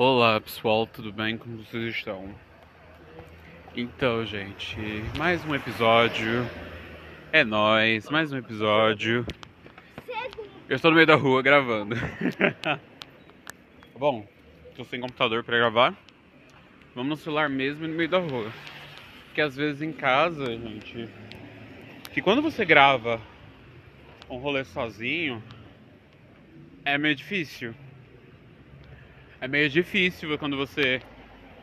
Olá pessoal, tudo bem? Como vocês estão? Então, gente, mais um episódio. É nóis, mais um episódio. Eu estou no meio da rua gravando. Bom, estou sem computador para gravar. Vamos no celular mesmo e no meio da rua. Porque às vezes em casa, gente, que quando você grava um rolê sozinho, é meio difícil. É meio difícil quando você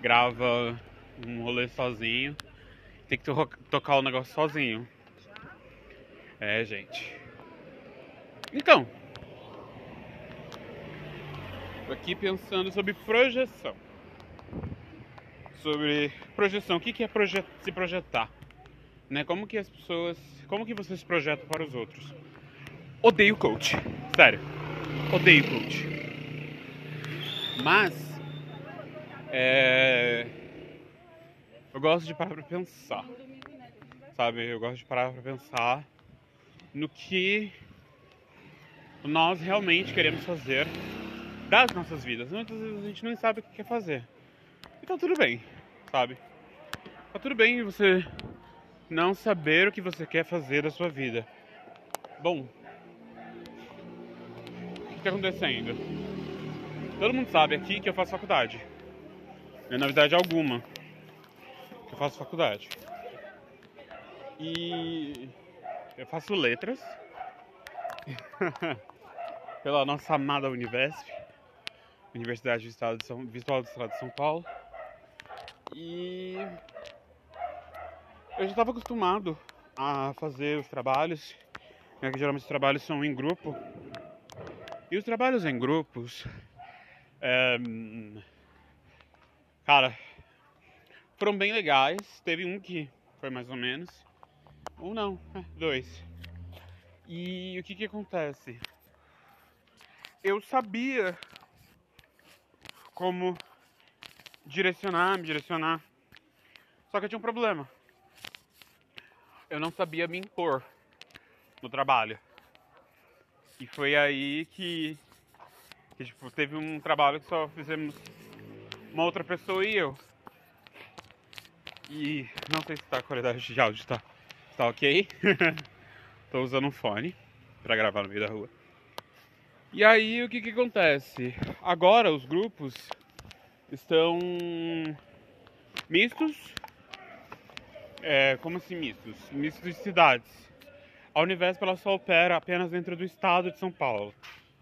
grava um rolê sozinho. Tem que to tocar o negócio sozinho. É, gente. Então. Tô aqui pensando sobre projeção. Sobre projeção. O que é projet se projetar? Né? Como que as pessoas. Como que você se projeta para os outros? Odeio coach. Sério. Odeio coach. Mas é, eu gosto de parar para pensar, sabe? Eu gosto de parar para pensar no que nós realmente queremos fazer das nossas vidas. Muitas vezes a gente não sabe o que quer fazer. Então tudo bem, sabe? Tá tudo bem você não saber o que você quer fazer da sua vida. Bom, o que está acontecendo? Todo mundo sabe aqui que eu faço faculdade. Na verdade, alguma. Que eu faço faculdade. E eu faço letras pela nossa amada Univesp, Universidade do Estado de São, Visual do Estado de São Paulo. E eu já estava acostumado a fazer os trabalhos, né, que geralmente os trabalhos são em grupo. E os trabalhos em grupos é, cara, foram bem legais. Teve um que foi mais ou menos. Ou não, é, dois. E o que que acontece? Eu sabia como direcionar, me direcionar. Só que eu tinha um problema. Eu não sabia me impor no trabalho. E foi aí que que, tipo, teve um trabalho que só fizemos uma outra pessoa e eu. E não sei se tá a qualidade de áudio tá, tá ok. Tô usando um fone para gravar no meio da rua. E aí o que que acontece? Agora os grupos estão mistos. É, como assim mistos? Mistos de cidades. A Univesp ela só opera apenas dentro do estado de São Paulo.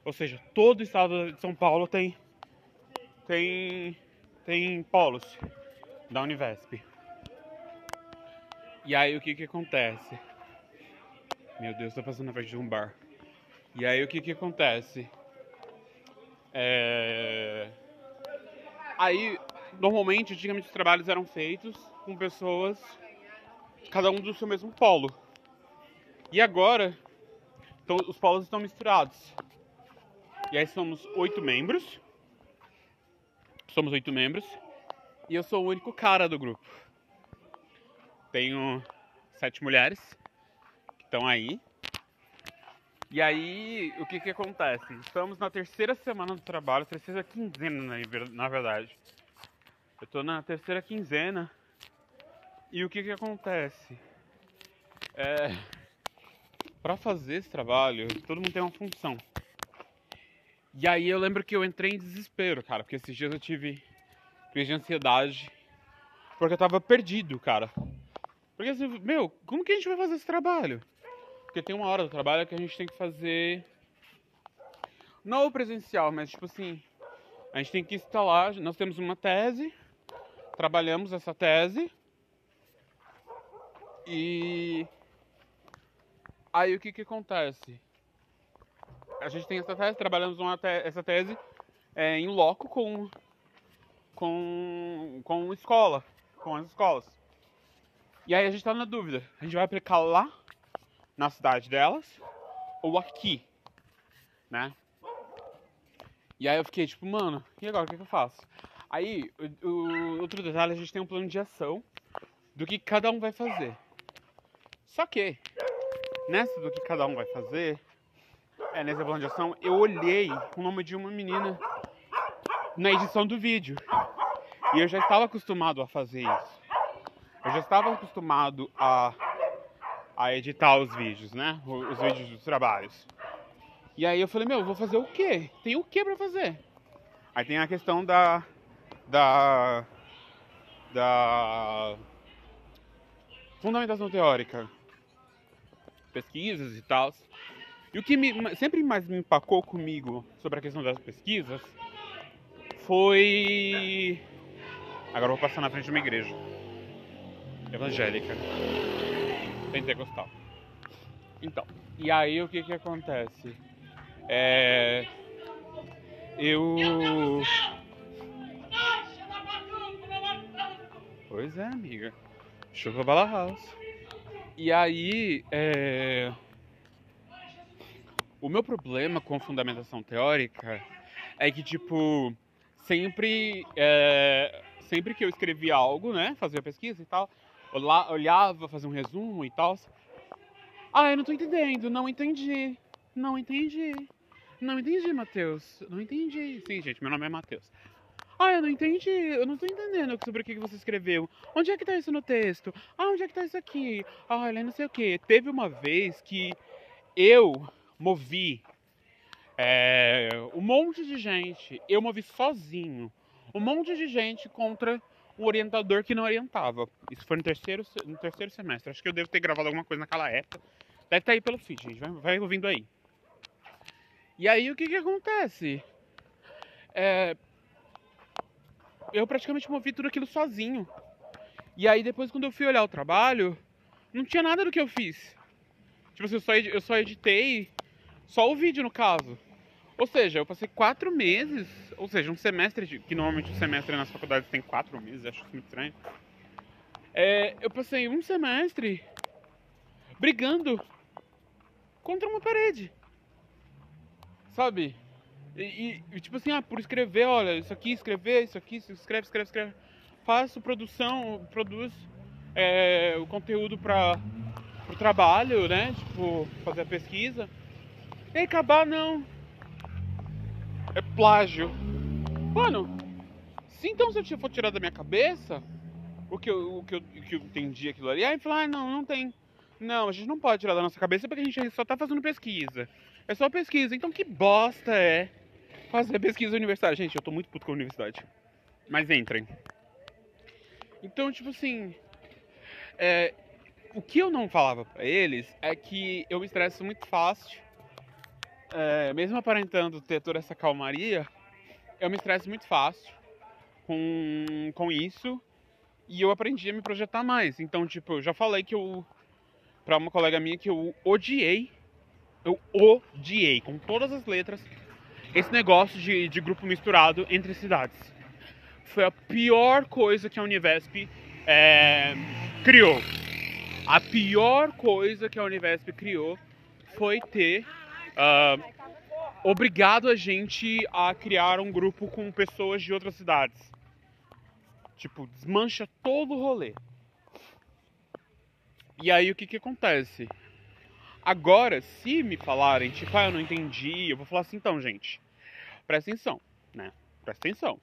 Ou seja, todo o estado de São Paulo tem tem tem polos da Univesp. E aí o que que acontece? Meu Deus, tô passando na frente de um bar. E aí o que que acontece? É... Aí, normalmente, antigamente os trabalhos eram feitos com pessoas, cada um do seu mesmo polo. E agora, então, os polos estão misturados. E aí somos oito membros. Somos oito membros. E eu sou o único cara do grupo. Tenho sete mulheres que estão aí. E aí, o que que acontece? Estamos na terceira semana do trabalho, terceira quinzena, na verdade. Eu tô na terceira quinzena. E o que que acontece? É, para fazer esse trabalho, todo mundo tem uma função. E aí eu lembro que eu entrei em desespero, cara, porque esses dias eu tive crise de ansiedade, porque eu tava perdido, cara. Porque assim, meu, como que a gente vai fazer esse trabalho? Porque tem uma hora do trabalho que a gente tem que fazer não o presencial, mas tipo assim, a gente tem que instalar, nós temos uma tese, trabalhamos essa tese e aí o que que acontece? A gente tem essa tese, trabalhamos uma te essa tese é, em loco com, com, com escola, com as escolas. E aí a gente tá na dúvida, a gente vai aplicar lá na cidade delas ou aqui, né? E aí eu fiquei tipo, mano, e agora o que, que eu faço? Aí, o, o, outro detalhe, a gente tem um plano de ação do que cada um vai fazer. Só que, nessa do que cada um vai fazer, é, de ação, eu olhei o nome de uma menina na edição do vídeo. E eu já estava acostumado a fazer isso. Eu já estava acostumado a, a editar os vídeos, né? Os vídeos dos trabalhos. E aí eu falei, meu, vou fazer o quê? Tem o quê pra fazer? Aí tem a questão da. da. da. fundamentação teórica. Pesquisas e tal. E o que me, sempre mais me empacou comigo sobre a questão das pesquisas foi. Agora vou passar na frente de uma igreja evangélica, pentecostal. Então, e aí o que que acontece? É. Eu. Pois é, amiga. Chocolate House. E aí, é... o meu problema com fundamentação teórica é que, tipo, sempre, é... sempre que eu escrevia algo, né, fazia pesquisa e tal, olhava, fazia um resumo e tal. Ah, eu não tô entendendo, não entendi, não entendi, não entendi, Matheus, não entendi. Sim, gente, meu nome é Matheus. Ah, eu não entendi, eu não tô entendendo sobre o que você escreveu. Onde é que tá isso no texto? Ah, onde é que tá isso aqui? Ah, não sei o que. Teve uma vez que eu movi é, um monte de gente, eu movi sozinho, um monte de gente contra um orientador que não orientava. Isso foi no terceiro, no terceiro semestre. Acho que eu devo ter gravado alguma coisa naquela época. Deve estar tá aí pelo feed, gente. Vai, vai ouvindo aí. E aí o que que acontece? É, eu praticamente movi tudo aquilo sozinho. E aí depois quando eu fui olhar o trabalho, não tinha nada do que eu fiz. Tipo assim, eu só, eu só editei só o vídeo no caso. Ou seja, eu passei quatro meses, ou seja, um semestre, de, que normalmente o semestre nas faculdades tem quatro meses, acho isso muito estranho. É, eu passei um semestre brigando contra uma parede. Sabe? E, e, tipo assim, ah, por escrever, olha, isso aqui, escrever, isso aqui, escreve, escreve, escreve. Faço produção, produz é, o conteúdo para o trabalho, né? Tipo, fazer a pesquisa. E acabar, não. É plágio. Mano, se então se eu for tirar da minha cabeça o que eu, o que eu, o que eu entendi aquilo ali, aí falar, ah, não, não tem. Não, a gente não pode tirar da nossa cabeça porque a gente só tá fazendo pesquisa. É só pesquisa. Então que bosta é fazer pesquisa universitária. Gente, eu tô muito puto com a universidade. Mas entrem. Então, tipo assim. É, o que eu não falava para eles é que eu me estresso muito fácil. É, mesmo aparentando ter toda essa calmaria, eu me estresso muito fácil com, com isso. E eu aprendi a me projetar mais. Então, tipo, eu já falei que eu. Pra uma colega minha que eu odiei. Eu odiei com todas as letras esse negócio de, de grupo misturado entre cidades. Foi a pior coisa que a Univesp é, criou. A pior coisa que a Univesp criou foi ter uh, obrigado a gente a criar um grupo com pessoas de outras cidades. Tipo, desmancha todo o rolê. E aí o que que acontece? Agora, se me falarem, tipo, ah, eu não entendi, eu vou falar assim, então, gente, presta atenção, né? Presta atenção.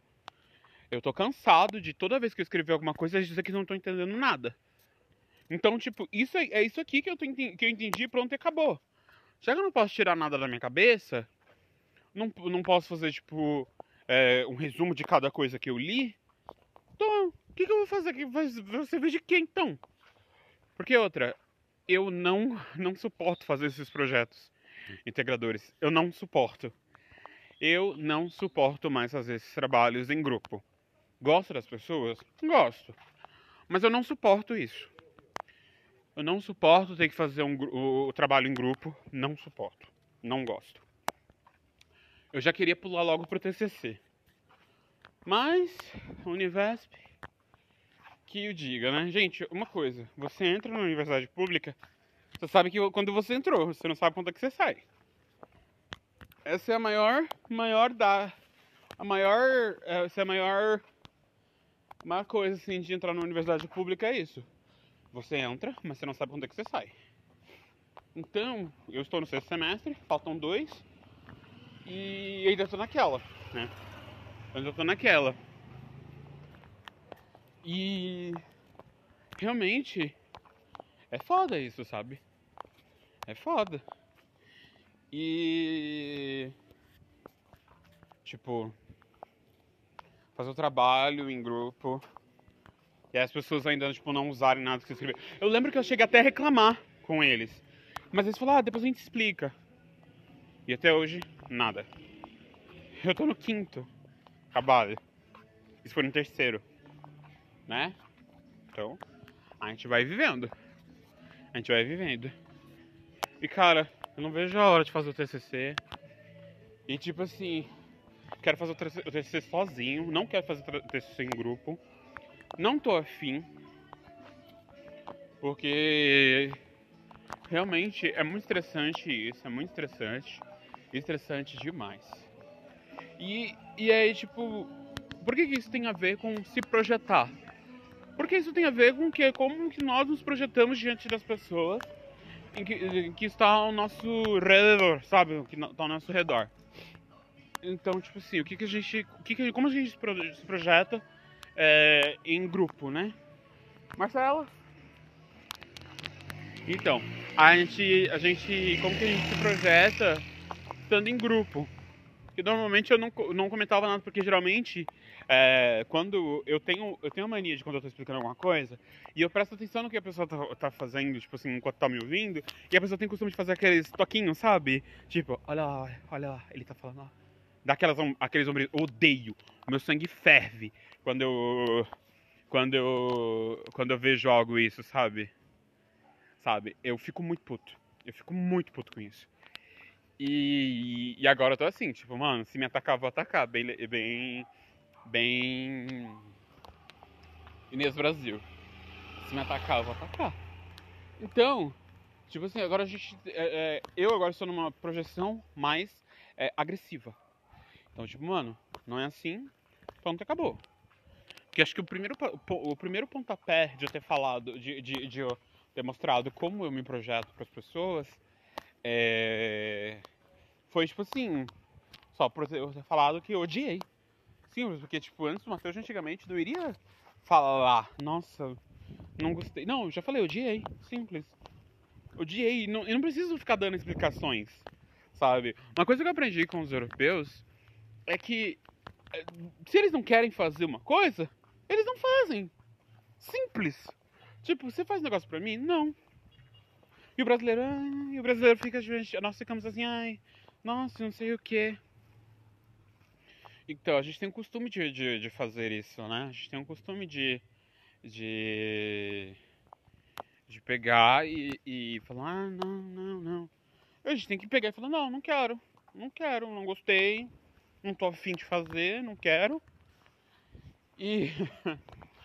Eu tô cansado de toda vez que eu escrever alguma coisa, eles dizer que não tô entendendo nada. Então, tipo, isso é, é isso aqui que eu, tô, que eu entendi pronto e acabou. Já que eu não posso tirar nada da minha cabeça, não, não posso fazer, tipo, é, um resumo de cada coisa que eu li, então, o que, que eu vou fazer aqui? Vai, vai servir de quê, então? Porque outra, eu não, não suporto fazer esses projetos integradores. Eu não suporto. Eu não suporto mais fazer esses trabalhos em grupo. Gosto das pessoas? Gosto. Mas eu não suporto isso. Eu não suporto ter que fazer um, o, o trabalho em grupo. Não suporto. Não gosto. Eu já queria pular logo pro TCC. Mas, Univesp, que o diga, né? Gente, uma coisa. Você entra na universidade pública, você sabe que quando você entrou, você não sabe quando é que você sai. Essa é a maior, maior da, a maior, essa é a maior, uma coisa assim de entrar na universidade pública é isso. Você entra, mas você não sabe quando é que você sai. Então, eu estou no sexto semestre, faltam dois e ainda estou naquela, né? Eu tô naquela. E realmente é foda isso, sabe? É foda. E tipo fazer o trabalho em grupo e as pessoas ainda tipo não usarem nada que você escreveu. Eu lembro que eu cheguei até a reclamar com eles. Mas eles falaram, ah, depois a gente explica. E até hoje, nada. Eu tô no quinto trabalho. Isso foi no terceiro. Né? Então, a gente vai vivendo. A gente vai vivendo. E cara, eu não vejo a hora de fazer o TCC. E tipo assim, quero fazer o TCC sozinho, não quero fazer o TCC em grupo. Não tô afim. Porque realmente é muito estressante isso, é muito estressante. Estressante demais. E, e aí, tipo, por que, que isso tem a ver com se projetar? Porque isso tem a ver com que, como que nós nos projetamos diante das pessoas em que, em que está ao nosso redor, sabe? O que está ao nosso redor. Então, tipo assim, o que, que a gente. O que que, como a gente se projeta é, em grupo, né? Marcela? Então, a gente, a gente. Como que a gente se projeta estando em grupo? que normalmente eu não, não comentava nada, porque geralmente é, quando eu tenho eu tenho mania de quando eu tô explicando alguma coisa e eu presto atenção no que a pessoa tá, tá fazendo, tipo assim, enquanto tá me ouvindo, e a pessoa tem costume de fazer aqueles toquinhos, sabe? Tipo, olha lá, olha lá, ele tá falando, ó. Daquelas, aqueles ombros, odeio, meu sangue ferve quando eu quando eu quando eu vejo algo isso, sabe? Sabe? Eu fico muito puto. Eu fico muito puto com isso. E, e agora eu tô assim, tipo, mano, se me atacar, vou atacar. Bem. Bem. Bem. Inês Brasil. Se me atacar, eu vou atacar. Então, tipo assim, agora a gente. É, é, eu agora estou numa projeção mais é, agressiva. Então, tipo, mano, não é assim, pronto, acabou. Porque acho que o primeiro, o primeiro pontapé de eu ter falado, de, de, de eu ter mostrado como eu me projeto para as pessoas, é... Foi tipo assim, só por eu ter falado que eu odiei. Simples, porque tipo, antes do Matheus antigamente não iria falar, nossa, não gostei. Não, já falei, odiei. Simples. Odiei. Não, eu não preciso ficar dando explicações, sabe? Uma coisa que eu aprendi com os europeus é que é, se eles não querem fazer uma coisa, eles não fazem. Simples. Tipo, você faz um negócio pra mim? Não. E o brasileiro, ai, o brasileiro fica, nós ficamos assim, ai, nossa, não sei o que. Então, a gente tem o costume de, de, de, fazer isso, né? A gente tem o costume de. de. de pegar e, e falar, ah, não, não, não. A gente tem que pegar e falar, não, não quero, não quero, não gostei, não tô afim de fazer, não quero. E.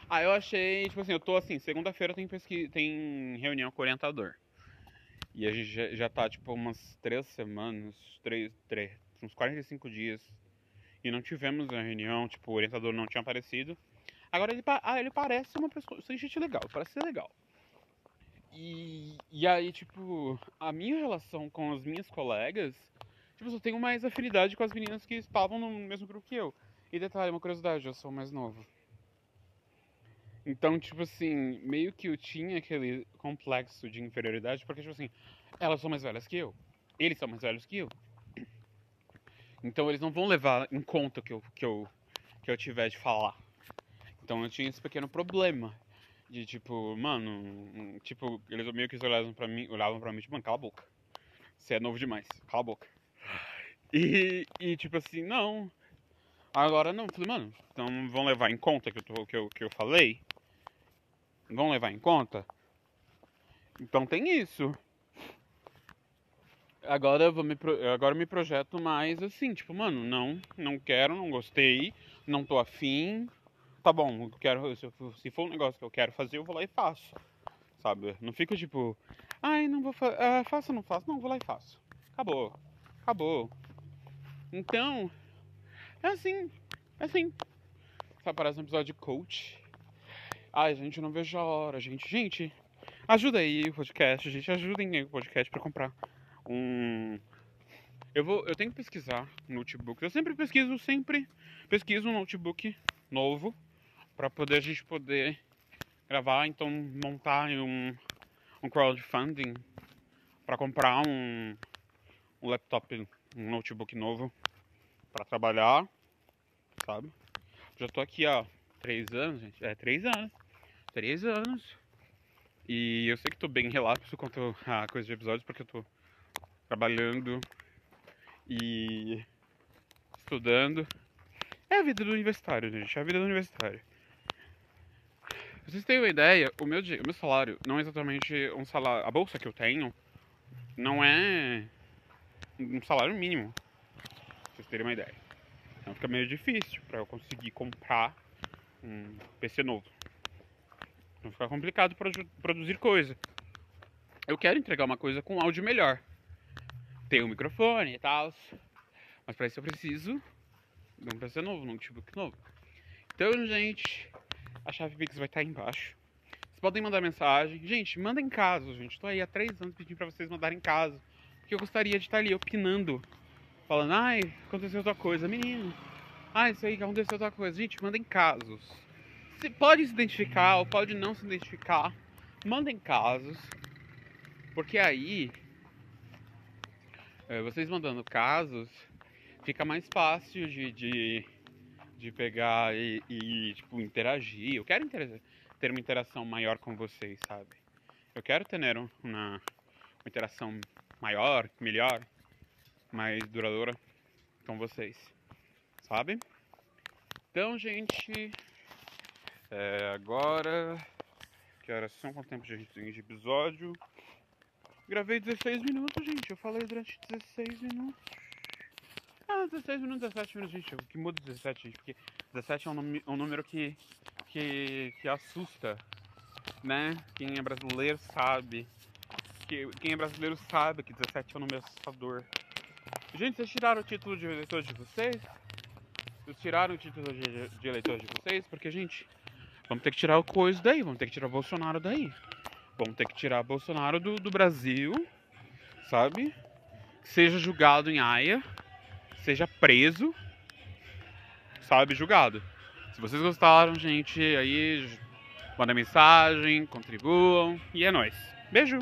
Aí eu achei, tipo assim, eu tô assim, segunda-feira tem, pesquisa, tem reunião com o orientador. E a gente já, já tá, tipo, umas três semanas, três, três, uns 45 dias. E não tivemos a reunião, tipo, o orientador não tinha aparecido. Agora ele, ah, ele parece uma pessoa, gente legal, parece ser legal. E, e aí, tipo, a minha relação com as minhas colegas, tipo, eu tenho mais afinidade com as meninas que estavam no mesmo grupo que eu. E detalhe, uma curiosidade, eu sou mais novo. Então, tipo assim, meio que eu tinha aquele complexo de inferioridade, porque, tipo assim, elas são mais velhas que eu, eles são mais velhos que eu. Então, eles não vão levar em conta que eu, que eu, que eu tiver de falar. Então, eu tinha esse pequeno problema de, tipo, mano, tipo, eles meio que olhavam pra mim, olhavam pra mim, tipo, mano, cala a boca. Você é novo demais, cala a boca. E, e tipo assim, não. Agora não, falei, mano, então vão levar em conta que eu, tô, que eu, que eu falei vão levar em conta? Então tem isso. Agora eu vou me agora me projeto mais assim, tipo, mano, não, não quero, não gostei, não tô afim. Tá bom, quero, se, se for um negócio que eu quero fazer, eu vou lá e faço. Sabe? Não fico tipo, ai, não vou fazer, ah, faço ou não faço? Não, vou lá e faço. Acabou. Acabou. Então, é assim, é assim. Sabe, parece um episódio de coach. Ai, gente, não vejo a hora, gente. Gente, ajuda aí o podcast, gente. Ajudem aí o podcast pra comprar um. Eu vou, eu tenho que pesquisar notebooks. Eu sempre pesquiso, sempre pesquiso um notebook novo para poder a gente poder gravar, então montar um, um crowdfunding para comprar um, um laptop, um notebook novo para trabalhar, sabe? Já tô aqui há três anos, gente. É, três anos. Três anos. E eu sei que tô bem relapso quanto a coisa de episódios, porque eu tô trabalhando e estudando. É a vida do universitário, gente. É a vida do universitário. Pra vocês terem uma ideia, o meu, o meu salário não é exatamente um salário. A bolsa que eu tenho não é um salário mínimo. Pra vocês terem uma ideia. Então fica meio difícil para eu conseguir comprar um PC novo. Então fica complicado produzir coisa. Eu quero entregar uma coisa com áudio melhor. Tem um microfone e tal. Mas para isso eu preciso de um PC novo, um notebook novo. Então, gente, a chave Pix vai estar aí embaixo. Vocês podem mandar mensagem. Gente, mandem casos, gente. Estou aí há três anos pedindo para vocês mandarem casos. Porque eu gostaria de estar ali opinando. Falando, ai, aconteceu outra coisa. Menino, ai, isso aí aconteceu outra coisa. Gente, mandem casos. Se pode se identificar ou pode não se identificar. Mandem casos. Porque aí, é, vocês mandando casos, fica mais fácil de, de de pegar e, e tipo, interagir. Eu quero ter uma interação maior com vocês, sabe? Eu quero ter uma, uma interação maior, melhor, mais duradoura com vocês, sabe? Então, gente, é, agora. Que horas são? Quanto tempo gente tem de episódio? Gravei 16 minutos, gente. Eu falei durante 16 minutos. Ah, 16 minutos, 17 minutos, gente. O que muda 17, gente? Porque 17 é um, um número que, que, que assusta, né? Quem é brasileiro sabe. Que, quem é brasileiro sabe que 17 é um número assustador. Gente, vocês tiraram o título de eleitor de vocês? Vocês tiraram o título de, de eleitor de vocês? Porque, gente, vamos ter que tirar o coisa daí, vamos ter que tirar o Bolsonaro daí. Vamos ter que tirar o Bolsonaro do, do Brasil, sabe? Seja julgado em Haia seja preso, sabe, julgado. Se vocês gostaram, gente, aí manda mensagem, contribuam e é nóis. Beijo!